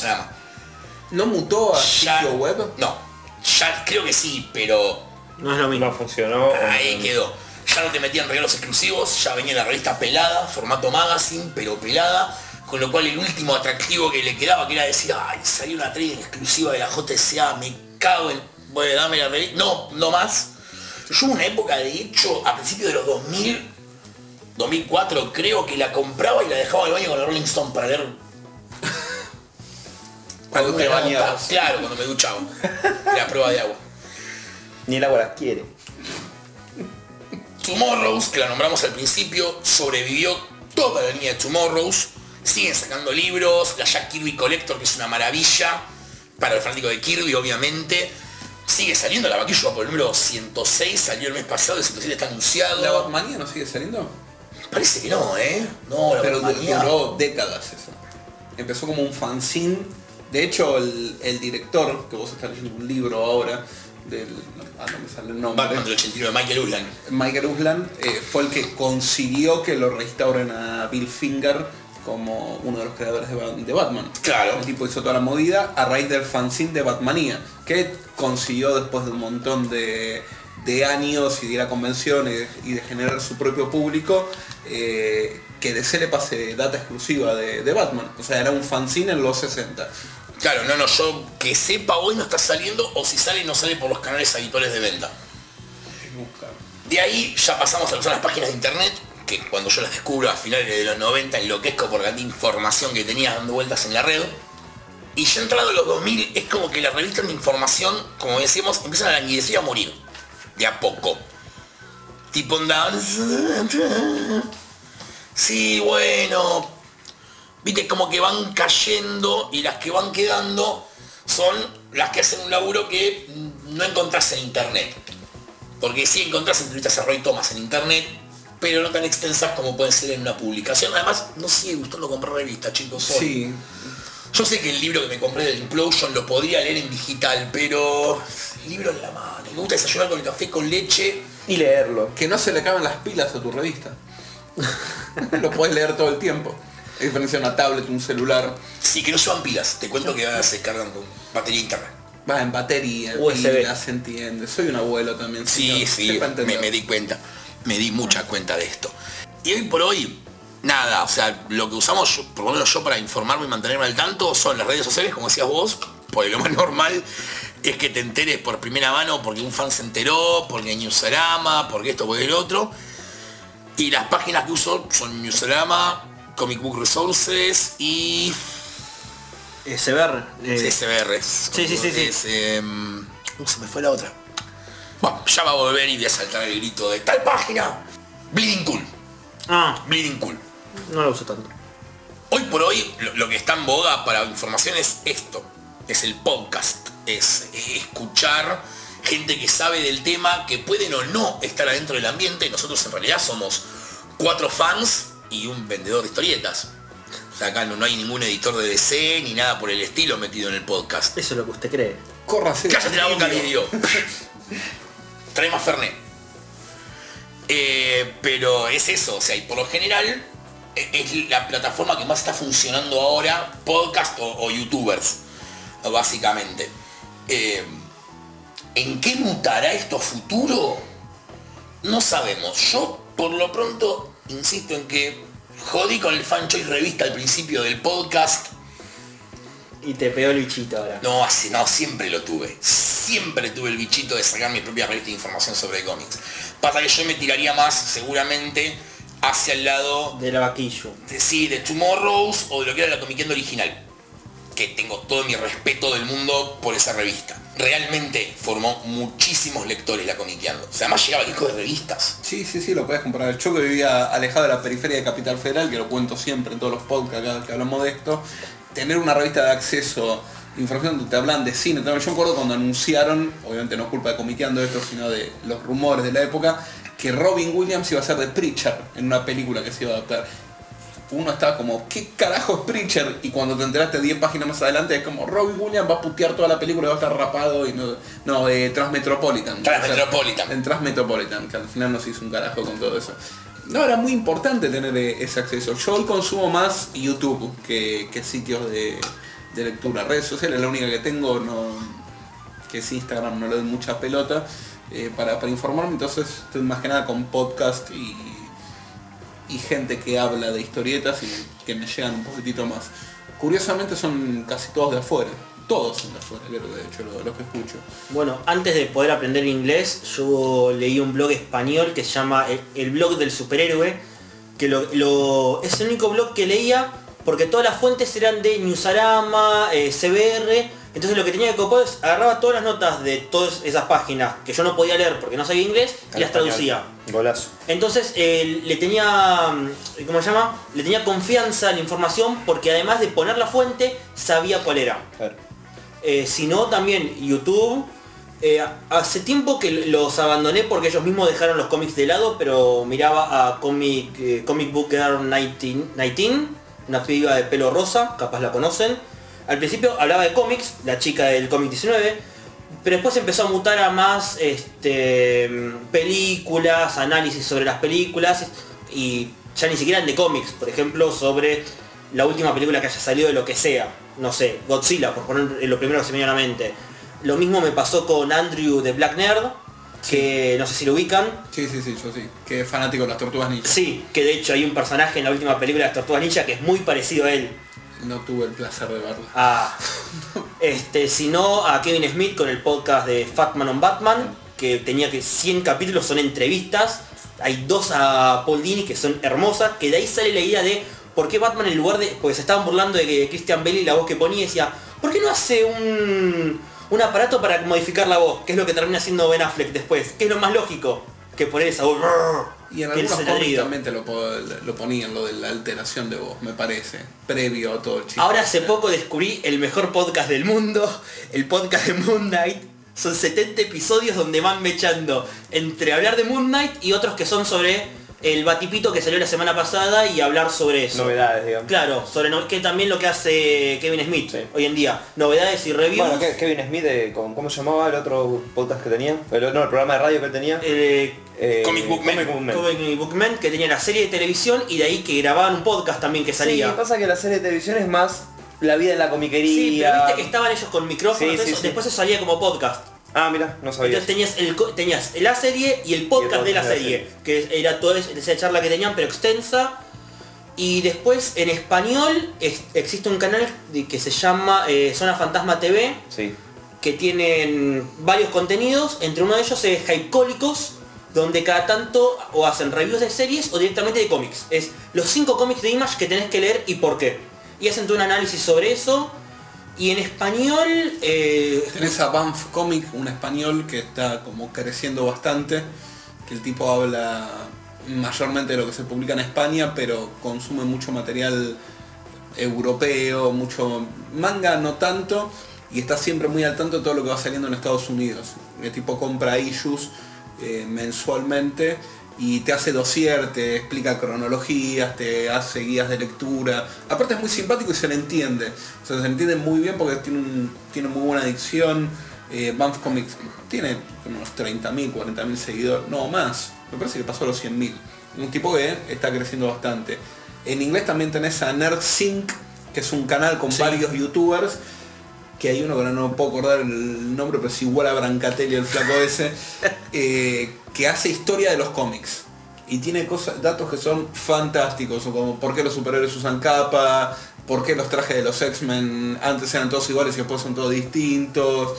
¿No mutó a ya, web? No. Ya creo que sí, pero. No es lo mismo. No funcionó. Ahí quedó. Ya no te metían regalos exclusivos, ya venía la revista pelada, formato magazine, pero pelada con lo cual el último atractivo que le quedaba, que era decir, ay, salió una trade exclusiva de la JSA, me cago en... Bueno, dame la revista. No, no más. Yo hubo una época, de hecho, a principios de los 2000, 2004, creo que la compraba y la dejaba en el baño con la Rolling Stone para leer <laughs> Cuando te bañabas. Claro, cuando me duchaba. <laughs> Era prueba de agua. Ni el agua las quiere. Tomorrows, que la nombramos al principio, sobrevivió toda la línea de Tomorrows. Siguen sacando libros, la Jack Kirby Collector, que es una maravilla, para el fanático de Kirby, obviamente. sigue saliendo, la vaquilla por el número 106, salió el mes pasado, el 107 está anunciado. ¿La Batmanía no sigue saliendo? Parece que no, ¿eh? No, la Pero Batmanía. duró décadas eso. Empezó como un fanzine. De hecho, el, el director, que vos estás leyendo un libro ahora, del... Ah, no me sale el nombre. Batman del 89 de Michael Uslan. Michael Uslan eh, fue el que consiguió que lo restauren a Bill Finger como uno de los creadores de, Ba- de Batman. Claro. El tipo hizo toda la movida a raíz del fanzine de Batmanía, que consiguió después de un montón de, de años y de ir a convenciones y de generar su propio público, eh, que DC le pase data exclusiva de, de Batman. O sea, era un fanzine en los 60. Claro, no, no, yo que sepa hoy no está saliendo o si sale no sale por los canales habituales de venta. De ahí ya pasamos a usar las páginas de internet, que cuando yo las descubro a finales de los 90 enloquezco por la información que tenía dando vueltas en la red. Y ya entrado los 2000 es como que las revistas de información, como decíamos, empiezan a languidecer a morir. De a poco. Tipo onda... Sí, bueno. Viste, como que van cayendo y las que van quedando son las que hacen un laburo que no encontrás en internet. Porque sí encontrás entrevistas a Roy Thomas en internet, pero no tan extensas como pueden ser en una publicación. Además, no sigue gustando comprar revistas, chicos. sorry. Sí, Yo sé que el libro que me compré del Implosion lo podría leer en digital, pero el libro en la mano. Me gusta desayunar con el café con leche. Y leerlo. que no se le acaban las pilas a tu revista. <laughs> lo puedes leer todo el tiempo. A diferencia de una tablet, un celular. Sí, que no llevan pilas. Te cuento que ahora se cargan con batería interna. Va en batería, USB. pilas, se entiende. Soy un abuelo también. Sí, señor. sí, me, entender. me di cuenta. Me di mucha cuenta de esto. Y hoy por hoy, nada, o sea, lo que usamos, yo- por lo menos yo para informarme y mantenerme al tanto, son las redes sociales, como decías vos, porque lo más <laughs> normal es que te enteres por primera mano porque un fan se enteró, porque Newsarama, porque esto, porque el otro. Y las páginas que uso son Newsarama, Comic Book Resources y SBR. eh, SBR. Sí, sí, sí, sí. Es, em, se me fue la otra. Bueno, ya va a volver y voy a saltar el grito de tal página. Bleeding Cool. Ah, Bleeding Cool. no lo uso tanto. Hoy por hoy lo, lo que está en boga para información es esto. Es el podcast. Es escuchar gente que sabe del tema, que pueden o no estar adentro del ambiente. Nosotros en realidad somos cuatro fans y un vendedor de historietas. O sea, acá no, no hay ningún editor de DC ni nada por el estilo metido en el podcast. Eso es lo que usted cree. Córrase. Cállate la boca, Lidio. <laughs> Trae más Fernet. Eh, pero es eso, o sea, y por lo general e- es la plataforma que más está funcionando ahora, podcast o, youtubers, básicamente. Eh, ¿En qué mutará esto futuro? No sabemos. Yo, por lo pronto, insisto en que jodí con el Fan Choice Revista al principio del podcast. Y te pegó el bichito ahora. No, hace, no, siempre lo tuve. Siempre tuve el bichito de sacar mi propia revista de información sobre cómics. Pasa que yo me tiraría más, seguramente, hacia el lado De la vaquillo. de, sí, de Tomorrows o de lo que era la comiquendo original. Que tengo todo mi respeto del mundo por esa revista. Realmente formó muchísimos lectores la comiqueando. O sea, además llegaba el disco de revistas. Sí, sí, sí, lo puedes comprar. Yo que vivía alejado de la periferia de Capital Federal, que lo cuento siempre en todos los podcasts cada que hablamos de esto, tener una revista de acceso, información donde te hablan de cine. Yo me acuerdo cuando anunciaron, obviamente no es culpa de comiqueando esto, sino de los rumores de la época, que Robin Williams iba a ser de Preacher en una película que se iba a adaptar. Uno estaba como, ¿qué carajo es Preacher? Y cuando te enteraste 10 páginas más adelante es como, Robin Williams va a putear toda la película, va a estar rapado y no... No, eh, Transmetropolitan. Transmetropolitan. En Transmetropolitan, que al final nos hizo un carajo con todo eso. No, era muy importante tener eh, ese acceso. Yo hoy consumo más YouTube que, sitios de, lectura. Redes sociales, la única que tengo, no, que es Instagram, no le doy mucha pelota eh, para, informarme, entonces estoy más que nada con podcast y gente que habla de historietas y que me llegan un poquitito más. Curiosamente son casi todos de afuera. Todos son de afuera, creo, de hecho, los lo que escucho. Bueno, antes de poder aprender inglés, yo leí un blog español que se llama El, el blog del superhéroe, que lo, lo- es el único blog que leía porque todas las fuentes eran de Newsarama, eh, CBR, entonces lo que tenía que copar es agarraba todas las notas de todas esas páginas que yo no podía leer porque no sabía inglés y las traducía. Golazo. Entonces eh, le tenía, mm, ¿cómo se llama? Le tenía confianza a la información porque además de poner la fuente, sabía cuál era. Claro. Eh, si no, también YouTube Eh, hace tiempo que los abandoné porque ellos mismos dejaron los cómics de lado, pero miraba a Comic, eh, Comic Book Girl 19, 19, una piba de pelo rosa, capaz la conocen. Al principio hablaba de cómics, la chica del cómic 19, pero después empezó a mutar a más este, películas, análisis sobre las películas y ya ni siquiera de cómics, por ejemplo, sobre la última película que haya salido de lo que sea. No sé, Godzilla, por poner lo primero que se me viene a la mente. Lo mismo me pasó con Andrew de Black Nerd, que no sé si lo ubican. Sí, sí, sí, yo sí. Que es fanático de las tortugas ninja. Sí, que de hecho hay un personaje en la última película de las Tortugas Ninja que es muy parecido a él. No tuve el placer de verlo. A, <laughs> este, sino a Kevin Smith con el podcast de Fatman on Batman, que tenía que 100 capítulos son entrevistas. Hay dos a Paul Dini que son hermosas, que de ahí sale la idea de por qué Batman en lugar de... Pues se estaban burlando de que Christian Bale y la voz que ponía decía, ¿por qué no hace un, un aparato para modificar la voz? Que es lo que termina haciendo Ben Affleck después, que es lo más lógico que poner esa voz. Y en algunos también te lo, lo ponían, lo de la alteración de voz, me parece. Previo a todo el chiste. Ahora hace poco descubrí el mejor podcast del mundo, el podcast de Moon Knight. Son 70 episodios donde van mechando entre hablar de Moon Knight y otros que son sobre el batipito que salió la semana pasada y hablar sobre eso. Novedades, digamos. Claro, sobre no- que también lo que hace Kevin Smith Sí. hoy en día. Novedades y reviews. Bueno, Ke- Kevin Smith, eh, con- ¿cómo se llamaba el otro podcast que tenía? El, no, el programa de radio que él tenía. eh, Eh, Comic Book Man. Comic Book Man. Que tenía la serie de televisión y de ahí que grababan un podcast también que Sí, salía. pasa que la serie de televisión es más la vida en la comiquería. Sí, pero viste que estaban ellos con micrófonos, Sí, sí, eso, sí. después eso salía como podcast. Ah, mira, no sabía. Entonces tenías, el, co- tenías la serie y el podcast de la serie, que era toda es- esa charla que tenían, pero extensa. Y después en español es- existe un canal que se llama eh, Zona Fantasma TV, Sí. que tienen varios contenidos, entre uno de ellos es Hypecólicos, donde cada tanto o hacen reviews de series o directamente de cómics. Es los cinco cómics de Image que tenés que leer y por qué. Y hacen un análisis sobre eso. Y en español... eh, Tenés a Banff Comic, un español que está como creciendo bastante, que el tipo habla mayormente de lo que se publica en España, pero consume mucho material europeo, mucho manga no tanto, y está siempre muy al tanto de todo lo que va saliendo en Estados Unidos. El tipo compra issues eh, mensualmente y te hace dossier, te explica cronologías, te hace guías de lectura. Aparte es muy simpático y se le entiende. O sea, se le entiende muy bien porque tiene, un- tiene muy buena adicción. Eh, Banff Comics tiene unos 30.000, 40.000 seguidores, no más. Me parece que pasó los 100.000. Un tipo que está creciendo bastante. En inglés también tenés a NerdSync, que es un canal con Sí. varios youtubers que hay uno que no, no puedo acordar el nombre, pero es igual a Brancatelli, el flaco ese, <laughs> eh, que hace historia de los cómics. Y tiene cosas, datos que son fantásticos, como por qué los superhéroes usan capa, por qué los trajes de los X-Men antes eran todos iguales y después son todos distintos.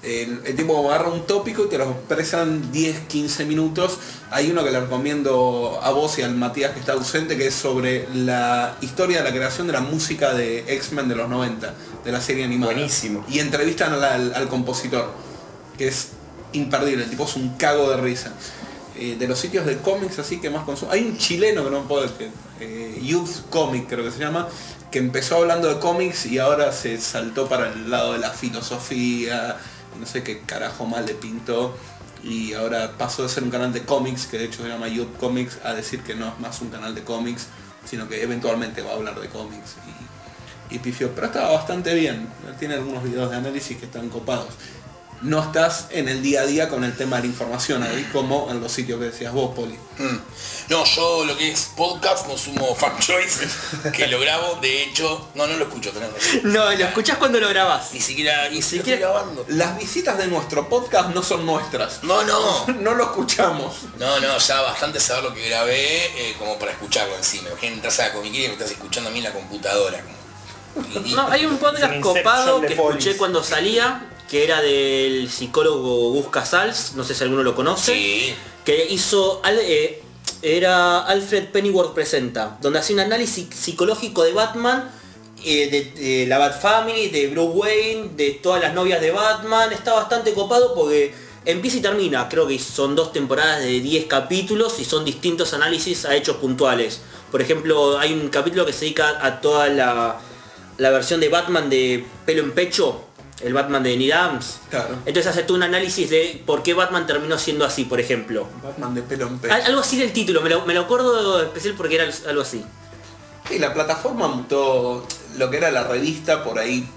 El, el tipo agarra un tópico y te lo expresan 10, 15 minutos. Hay uno que le recomiendo a vos y al Matías que está ausente, que es sobre la historia de la creación de la música de X-Men de los 90, de la serie animada. Buenísimo. Y entrevistan al, al- al compositor, que es imperdible, el tipo es un cago de risa. Eh, de los sitios de cómics así que más consumo. Hay un chileno que no puedo decir, eh, Youth Comic creo que se llama, que empezó hablando de cómics y ahora se saltó para el lado de la filosofía, no sé qué carajo mal le pintó. Y ahora pasó de ser un canal de cómics, que de hecho se llama Youth Comics, a decir que no es más un canal de cómics, sino que eventualmente va a hablar de cómics. Y, pifió. Pero estaba bastante bien. Tiene algunos videos de análisis que están copados. No estás en el día a día con el tema de la información ahí como en los sitios que decías vos, Poli. Mm. No, yo lo que es podcast consumo Fan <laughs> Choice, que lo grabo, de hecho, no, no lo escucho, tenés razón. no, lo escuchás cuando lo grabás. Ni siquiera, ni siquiera- grabando. Las visitas de nuestro podcast no son nuestras. No, no. <laughs> No lo escuchamos. No, no, ya bastante saber lo que grabé eh, como para escucharlo encima. Imagínate, entras a la comiquería y me estás escuchando a mí en la computadora. como- No, hay un podcast copado que escuché cuando salía, que era del psicólogo Gus Casals, no sé si alguno lo conoce, Sí. que hizo, eh, era Alfred Pennyworth Presenta, donde hacía un análisis psicológico de Batman, eh, de, de la Bat Family, de Bruce Wayne, de todas las novias de Batman, está bastante copado porque empieza y termina, creo que son dos temporadas de 10 capítulos y son distintos análisis a hechos puntuales. Por ejemplo, hay un capítulo que se dedica a toda la, la versión de Batman de pelo en pecho, el Batman de Neil Adams. Claro. Entonces hace tú un análisis de por qué Batman terminó siendo así, por ejemplo. Batman de pelo en. Al- Algo así del título, me lo, me lo acuerdo especial porque era algo así. Y la plataforma mutó, lo que era la revista por ahí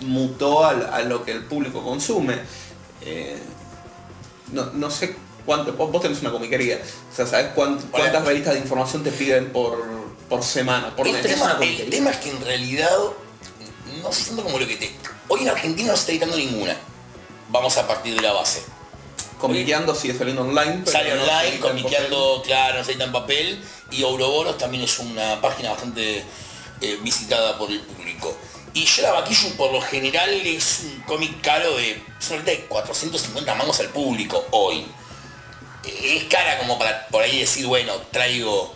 mutó al- a, lo que el público consume. Eh, no, no sé cuánto, vos tenés una comiquería, o sea, ¿sabés cuán- cuántas revistas de información te piden por, por semana, por El tema, el tema es que en realidad no sé tanto como lo que te. Hoy en Argentina no se está editando ninguna. Vamos a partir de la base. Comiqueando sigue saliendo online. Sale no online, comiqueando, claro, no se edita en papel. Y Ouroboros también es una página bastante eh, visitada por el público. Y Yara Bakishu por lo general es un cómic caro de solamente de 450 mangos al público hoy. Eh, Es cara como para por ahí decir, bueno, traigo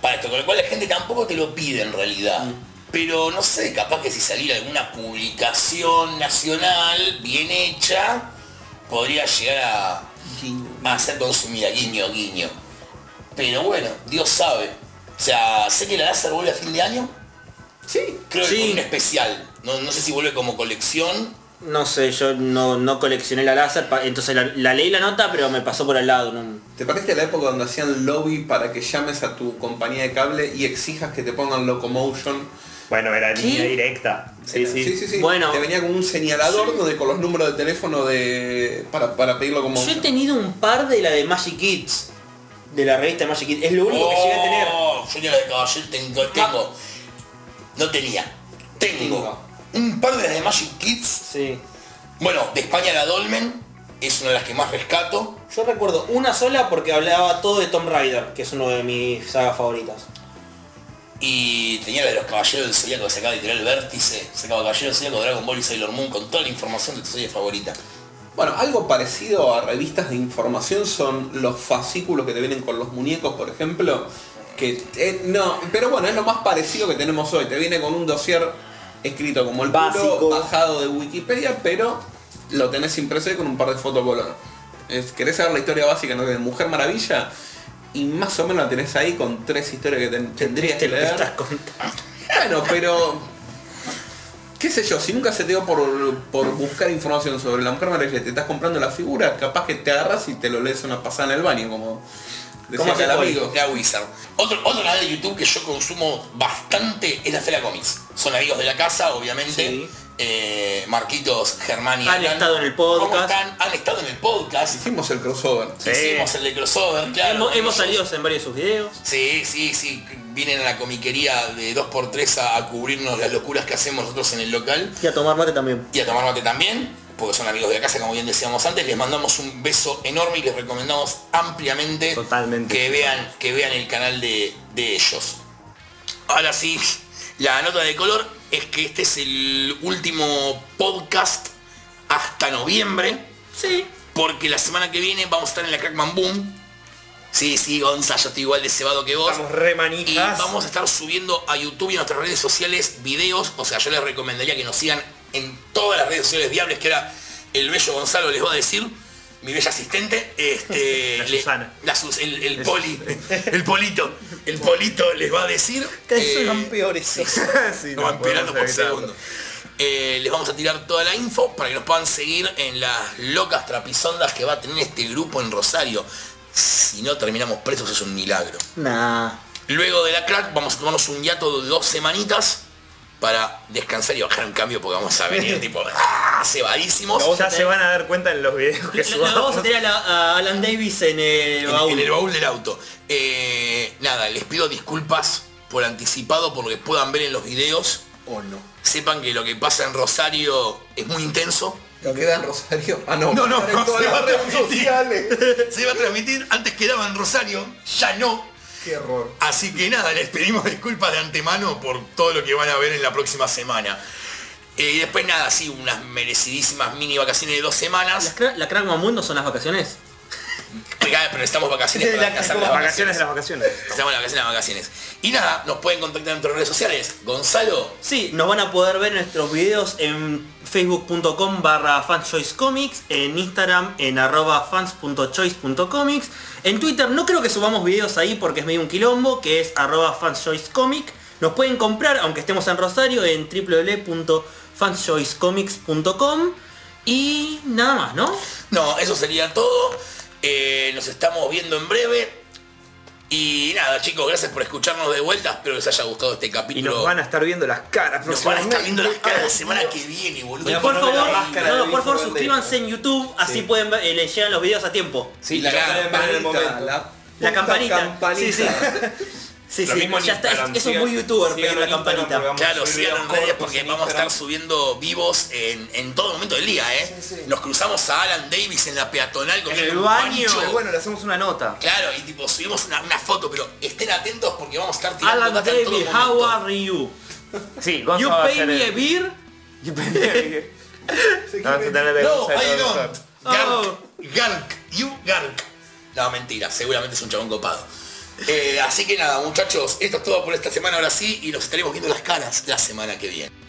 para esto, con lo cual la gente tampoco te lo pide en realidad. Pero no sé, capaz que si saliera alguna publicación nacional bien hecha, podría llegar a, a ser consumida, guiño, guiño. Pero bueno, Dios sabe. O sea, sé que la láser vuelve a fin de año. Sí, Creo que Sí. con un especial. No, no sé si vuelve como colección. No sé, yo no, no coleccioné la láser, entonces la, la leí la nota, pero me pasó por al lado. no- ¿Te parece la época donde hacían lobby para que llames a tu compañía de cable y exijas que te pongan Locomotion? Bueno, era ¿Qué? línea directa. Sí, sí. sí, sí, sí. Bueno. Te venía con un señalador donde con los números de teléfono de para, para pedir Yo he Locomotion. tenido un par de la de Magic Kids, de la revista Magic Kids. Es lo único que llegué a tener. Oh, Yo ni la de caballero tengo, tengo. No tenía. Tengo. Un par de las de Magic Kids. Sí. Bueno, de España la Dolmen. Es una de las que más rescato. Yo recuerdo una sola porque hablaba todo de Tomb Raider, que es uno de mis sagas favoritas. Y tenía la de los Caballeros del Zodíaco que sacaba literal el vértice. Sacaba Caballeros del Zodíaco, Dragon Ball y Sailor Moon con toda la información de tu serie favorita. Bueno, algo parecido a revistas de información son los fascículos que te vienen con los muñecos, por ejemplo. Que eh, no, pero bueno, es lo más parecido que tenemos hoy. Te viene con un dossier escrito como el Básico. puro, bajado de Wikipedia, pero lo tenés impreso y con un par de fotocolor. ¿Querés saber la historia básica no, de Mujer Maravilla? Y más o menos la tenés ahí con tres historias que ten- tendrías que leer. estás contando. Bueno, pero. ¿Qué sé yo? Si nunca se te dio por, por buscar información sobre la Mujer Maravilla te estás comprando la figura, capaz que te agarras y te lo lees una pasada en el baño, como decía ¿Cómo acá el amigo. La Wizard. Otro, otro canal de YouTube que yo consumo bastante es la Fera Comics. Son amigos de la casa, obviamente. Sí. Eh, Marquitos, Germán y Han Alan. estado en el ¿Cómo podcast. están? Han estado en el podcast. Hicimos el crossover. Sí. Hicimos el de crossover, claro. hemos, hemos salido en varios de sus videos. Sí, sí, sí. Vienen a la comiquería de 2x3 a, a cubrirnos las locuras que hacemos nosotros en el local. Y a tomar mate también. y a tomar mate también, porque son amigos de la casa, como bien decíamos antes. Les mandamos un beso enorme y les recomendamos ampliamente Totalmente. que vean, que vean el canal de, de ellos. Ahora sí, la nota de color es que este es el último podcast hasta noviembre, Sí. porque la semana que viene vamos a estar en la Crackman Boom. Sí, sí, Gonza, yo estoy igual de cebado que vos. Estamos re Y manijas. vamos a estar subiendo a YouTube y a nuestras redes sociales videos. O sea, yo les recomendaría que nos sigan en todas las redes sociales viables que ahora el bello Gonzalo les va a decir. Mi bella asistente, este, <laughs> La le- Susana. la Sus- el, el poli, <laughs> el polito, el polito les va a decir. eh, peores. Sí, <laughs> no no van por segundo. Eh, les vamos a tirar toda la info para que nos puedan seguir en las locas trapisondas que va a tener este grupo en Rosario. Si no terminamos presos es un milagro. Nah. Luego de la crack vamos a tomarnos un hiato de dos semanitas para descansar y bajar un cambio porque vamos a venir <laughs> tipo ¡ah! cebadísimos. Ya se van a dar cuenta en los videos que <laughs> le vamos subamos. a tener a, la- a Alan Davis en el baúl. en el baúl del auto. Eh, nada, les pido disculpas por anticipado por lo que puedan ver en los videos. O no. Sepan que lo que pasa en Rosario es muy intenso. ¿Lo queda en Rosario? Ah, no. No, no, en todas <laughs> se va a transmitir. sociales. Se iba a transmitir, antes quedaba en Rosario, ya no. Qué error. Así que nada, les pedimos disculpas de antemano por todo lo que van a ver en la próxima semana. Eh, y después nada, sí, unas merecidísimas mini vacaciones de dos ¿Las semanas. cra- ¿La Crack Mundo son las vacaciones? Oiga, Pero necesitamos vacaciones para La- las Vacaciones de las vacaciones. Estamos en las vacaciones, las vacaciones. Y nada, nos pueden contactar en nuestras redes sociales. Gonzalo, Sí, nos van a poder ver nuestros videos en facebook.com barra fanschoicecomics, en Instagram en arroba fans.choice.comics, en Twitter no creo que subamos videos ahí porque es medio un quilombo, que es arroba fanschoicecomic. Nos pueden comprar, aunque estemos en Rosario, en fanschoicecomics.com y nada más, ¿no? No, eso sería todo. Eh, nos estamos viendo en breve. Y nada, chicos, gracias por escucharnos de vuelta. Espero que les haya gustado este Y capítulo. nos van a estar viendo las caras Nos van a estar viendo las caras la semana que viene, boludo. Y por favor, la no, por favor suscríbanse en YouTube, así pueden ver, eh, les llegan los videos a tiempo. Sí, la campanita, la, La campanita. Sí, sí. <laughs> Sí, Lo sí, mismo en ya está, Instagram, eso es muy youtuber pedir la campanita. vamos Claro, sigan en redes porque en vamos a estar subiendo vivos en, en todo momento del día, ¿eh? Nos cruzamos a Alan Davis en la peatonal En comiendo el baño. Pero bueno, le hacemos una nota. Claro, y tipo subimos una, una foto, pero estén atentos porque vamos a estar tirando Alan data en todo David, momento. how are you? Sí, Gonzo You a pay me a beer? You pay me a beer. <laughs> Vamos No, de I don't. Oh. Gark, Gark, you Gark. No, mentira, seguramente es un chabón copado. Eh, así que nada, muchachos, esto es todo por esta semana ahora sí y nos estaremos viendo las caras la semana que viene.